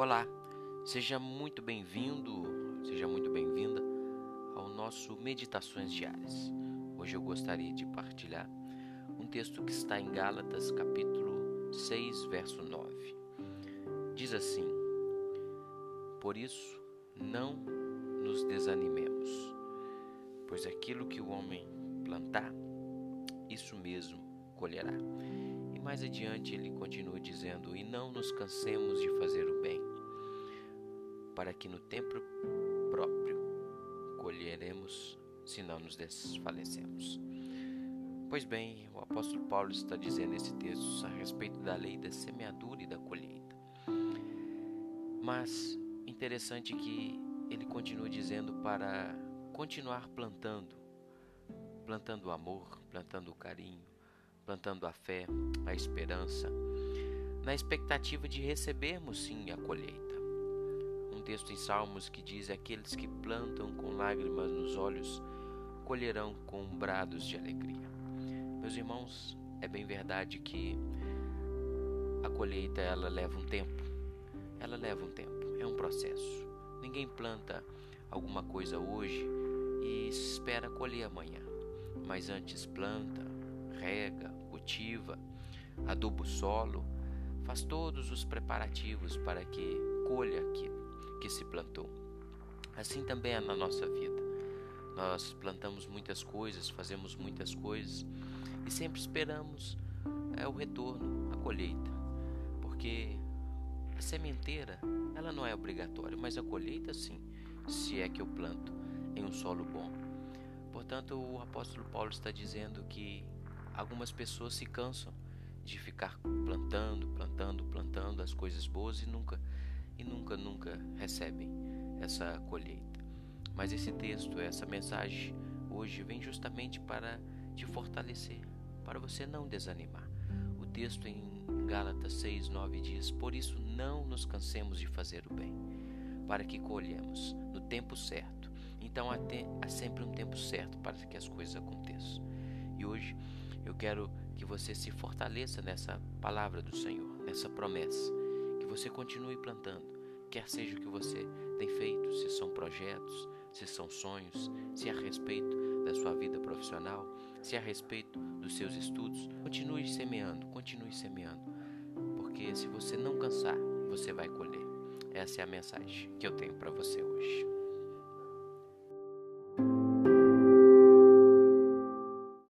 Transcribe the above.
Olá, seja muito bem-vindo, seja muito bem-vinda ao nosso Meditações Diárias. Hoje eu gostaria de partilhar um texto que está em Gálatas, capítulo 6, verso 9. Diz assim: Por isso, não nos desanimemos, pois aquilo que o homem plantar, isso mesmo colherá. E mais adiante ele continua dizendo: E não nos cansemos de fazer o bem para que no tempo próprio colheremos se não nos desfalecemos. Pois bem, o apóstolo Paulo está dizendo nesse texto a respeito da lei da semeadura e da colheita. Mas interessante que ele continua dizendo para continuar plantando, plantando o amor, plantando o carinho, plantando a fé, a esperança, na expectativa de recebermos sim a colheita um texto em Salmos que diz: Aqueles que plantam com lágrimas nos olhos colherão com brados de alegria. Meus irmãos, é bem verdade que a colheita ela leva um tempo. Ela leva um tempo, é um processo. Ninguém planta alguma coisa hoje e espera colher amanhã. Mas antes planta, rega, cultiva, aduba o solo, faz todos os preparativos para que colha aquilo que se plantou. Assim também é na nossa vida. Nós plantamos muitas coisas, fazemos muitas coisas e sempre esperamos é, o retorno, a colheita, porque a sementeira ela não é obrigatória, mas a colheita sim, se é que eu planto em um solo bom. Portanto, o apóstolo Paulo está dizendo que algumas pessoas se cansam de ficar plantando, plantando, plantando as coisas boas e nunca e nunca, nunca recebem essa colheita. Mas esse texto, essa mensagem hoje vem justamente para te fortalecer, para você não desanimar. O texto em Gálatas 6, 9 diz: Por isso não nos cansemos de fazer o bem, para que colhemos no tempo certo. Então há, te, há sempre um tempo certo para que as coisas aconteçam. E hoje eu quero que você se fortaleça nessa palavra do Senhor, nessa promessa você continue plantando, quer seja o que você tem feito, se são projetos, se são sonhos, se é a respeito da sua vida profissional, se é a respeito dos seus estudos, continue semeando, continue semeando, porque se você não cansar, você vai colher. Essa é a mensagem que eu tenho para você hoje.